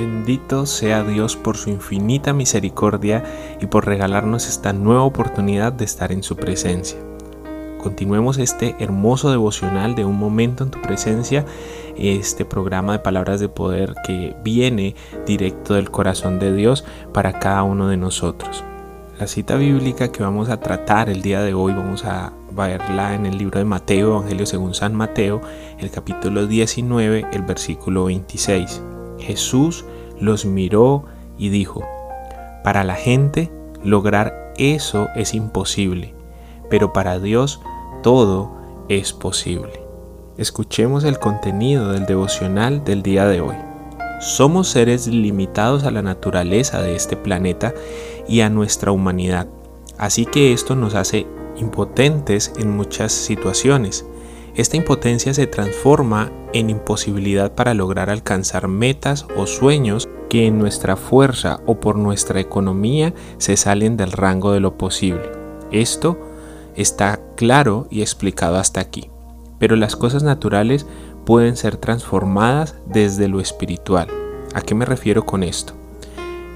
Bendito sea Dios por su infinita misericordia y por regalarnos esta nueva oportunidad de estar en su presencia. Continuemos este hermoso devocional de un momento en tu presencia, este programa de palabras de poder que viene directo del corazón de Dios para cada uno de nosotros. La cita bíblica que vamos a tratar el día de hoy vamos a verla en el libro de Mateo, Evangelio según San Mateo, el capítulo 19, el versículo 26. Jesús los miró y dijo, para la gente lograr eso es imposible, pero para Dios todo es posible. Escuchemos el contenido del devocional del día de hoy. Somos seres limitados a la naturaleza de este planeta y a nuestra humanidad, así que esto nos hace impotentes en muchas situaciones. Esta impotencia se transforma en imposibilidad para lograr alcanzar metas o sueños que en nuestra fuerza o por nuestra economía se salen del rango de lo posible. Esto está claro y explicado hasta aquí. Pero las cosas naturales pueden ser transformadas desde lo espiritual. ¿A qué me refiero con esto?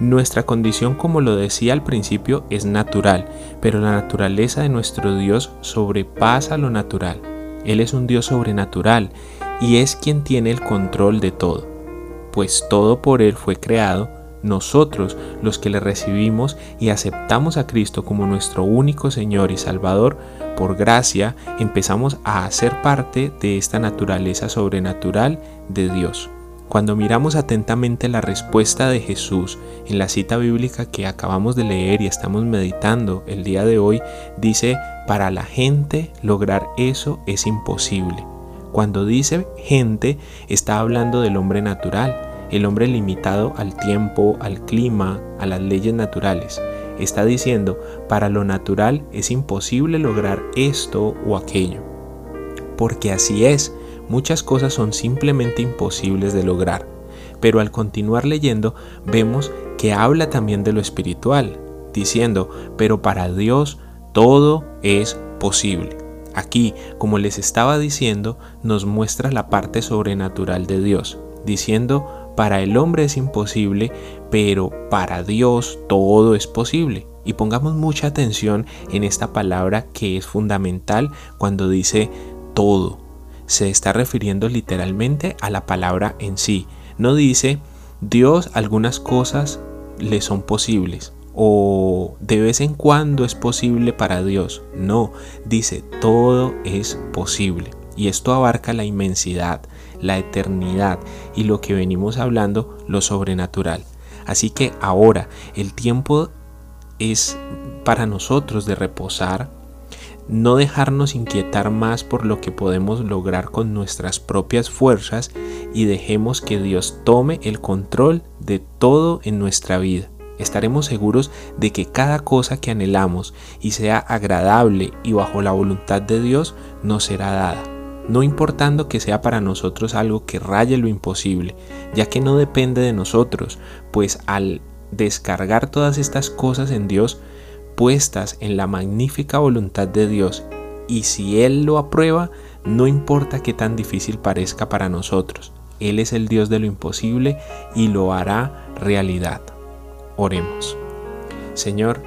Nuestra condición, como lo decía al principio, es natural, pero la naturaleza de nuestro Dios sobrepasa lo natural. Él es un Dios sobrenatural y es quien tiene el control de todo, pues todo por Él fue creado, nosotros los que le recibimos y aceptamos a Cristo como nuestro único Señor y Salvador, por gracia empezamos a hacer parte de esta naturaleza sobrenatural de Dios. Cuando miramos atentamente la respuesta de Jesús en la cita bíblica que acabamos de leer y estamos meditando el día de hoy, dice, para la gente lograr eso es imposible. Cuando dice gente, está hablando del hombre natural, el hombre limitado al tiempo, al clima, a las leyes naturales. Está diciendo, para lo natural es imposible lograr esto o aquello. Porque así es, muchas cosas son simplemente imposibles de lograr. Pero al continuar leyendo, vemos que habla también de lo espiritual, diciendo, pero para Dios todo es posible. Aquí, como les estaba diciendo, nos muestra la parte sobrenatural de Dios, diciendo, para el hombre es imposible, pero para Dios todo es posible. Y pongamos mucha atención en esta palabra que es fundamental cuando dice todo. Se está refiriendo literalmente a la palabra en sí. No dice Dios algunas cosas le son posibles o de vez en cuando es posible para Dios. No, dice, todo es posible. Y esto abarca la inmensidad, la eternidad y lo que venimos hablando, lo sobrenatural. Así que ahora el tiempo es para nosotros de reposar, no dejarnos inquietar más por lo que podemos lograr con nuestras propias fuerzas y dejemos que Dios tome el control de todo en nuestra vida. Estaremos seguros de que cada cosa que anhelamos y sea agradable y bajo la voluntad de Dios nos será dada, no importando que sea para nosotros algo que raye lo imposible, ya que no depende de nosotros, pues al descargar todas estas cosas en Dios, puestas en la magnífica voluntad de Dios, y si Él lo aprueba, no importa qué tan difícil parezca para nosotros, Él es el Dios de lo imposible y lo hará realidad. Oremos. Señor,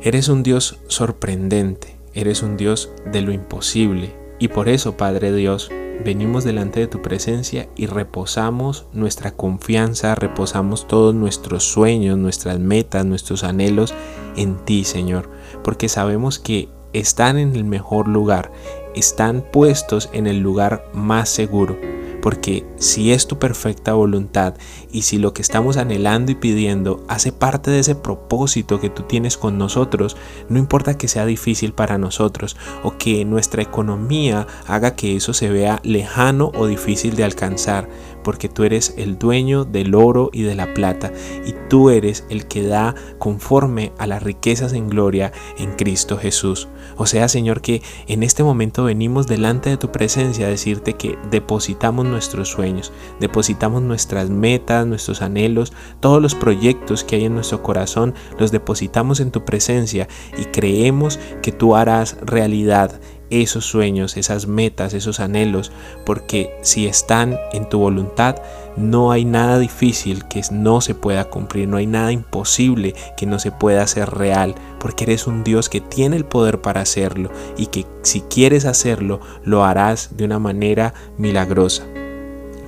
eres un Dios sorprendente, eres un Dios de lo imposible, y por eso, Padre Dios, venimos delante de tu presencia y reposamos nuestra confianza, reposamos todos nuestros sueños, nuestras metas, nuestros anhelos en ti, Señor, porque sabemos que están en el mejor lugar, están puestos en el lugar más seguro, porque si es tu perfecta voluntad y si lo que estamos anhelando y pidiendo hace parte de ese propósito que tú tienes con nosotros, no importa que sea difícil para nosotros o que nuestra economía haga que eso se vea lejano o difícil de alcanzar, porque tú eres el dueño del oro y de la plata, y tú eres el que da conforme a las riquezas en gloria en Cristo Jesús. O sea, Señor, que en este momento venimos delante de tu presencia a decirte que depositamos nuestros sueños, depositamos nuestras metas, nuestros anhelos, todos los proyectos que hay en nuestro corazón, los depositamos en tu presencia y creemos que tú harás realidad esos sueños, esas metas, esos anhelos, porque si están en tu voluntad, no hay nada difícil que no se pueda cumplir, no hay nada imposible que no se pueda hacer real, porque eres un Dios que tiene el poder para hacerlo y que si quieres hacerlo, lo harás de una manera milagrosa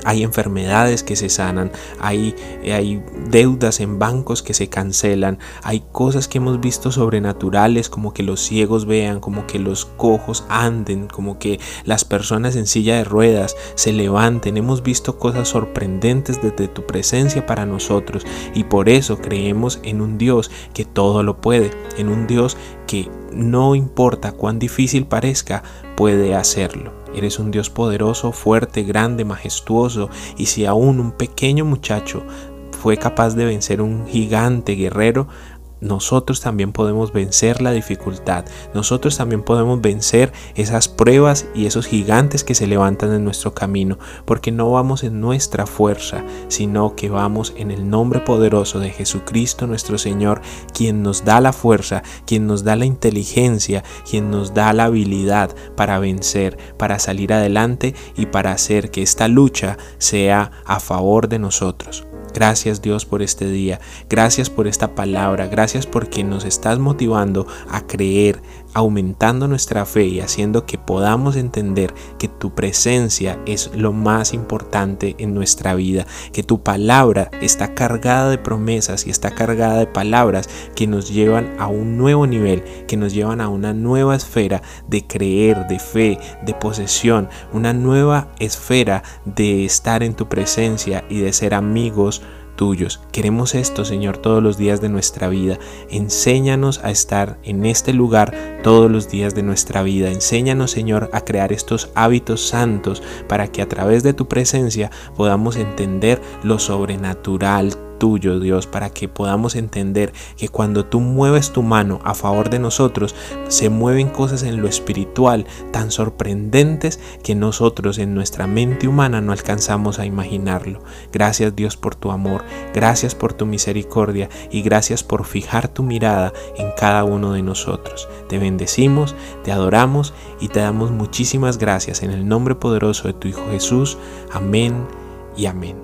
hay enfermedades que se sanan, hay, hay deudas en bancos que se cancelan, hay cosas que hemos visto sobrenaturales como que los ciegos vean, como que los cojos anden, como que las personas en silla de ruedas se levanten. Hemos visto cosas sorprendentes desde tu presencia para nosotros y por eso creemos en un Dios que todo lo puede, en un Dios que no importa cuán difícil parezca, puede hacerlo. Eres un Dios poderoso, fuerte, grande, majestuoso, y si aún un pequeño muchacho fue capaz de vencer un gigante guerrero, nosotros también podemos vencer la dificultad, nosotros también podemos vencer esas pruebas y esos gigantes que se levantan en nuestro camino, porque no vamos en nuestra fuerza, sino que vamos en el nombre poderoso de Jesucristo nuestro Señor, quien nos da la fuerza, quien nos da la inteligencia, quien nos da la habilidad para vencer, para salir adelante y para hacer que esta lucha sea a favor de nosotros. Gracias Dios por este día, gracias por esta palabra, gracias porque nos estás motivando a creer, aumentando nuestra fe y haciendo que podamos entender que tu presencia es lo más importante en nuestra vida, que tu palabra está cargada de promesas y está cargada de palabras que nos llevan a un nuevo nivel, que nos llevan a una nueva esfera de creer, de fe, de posesión, una nueva esfera de estar en tu presencia y de ser amigos tuyos. Queremos esto, Señor, todos los días de nuestra vida. Enséñanos a estar en este lugar todos los días de nuestra vida. Enséñanos, Señor, a crear estos hábitos santos para que a través de tu presencia podamos entender lo sobrenatural tuyo, Dios, para que podamos entender que cuando tú mueves tu mano a favor de nosotros, se mueven cosas en lo espiritual tan sorprendentes que nosotros en nuestra mente humana no alcanzamos a imaginarlo. Gracias Dios por tu amor, gracias por tu misericordia y gracias por fijar tu mirada en cada uno de nosotros. Te bendecimos, te adoramos y te damos muchísimas gracias en el nombre poderoso de tu Hijo Jesús. Amén y amén.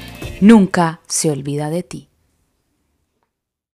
nunca se olvida de ti.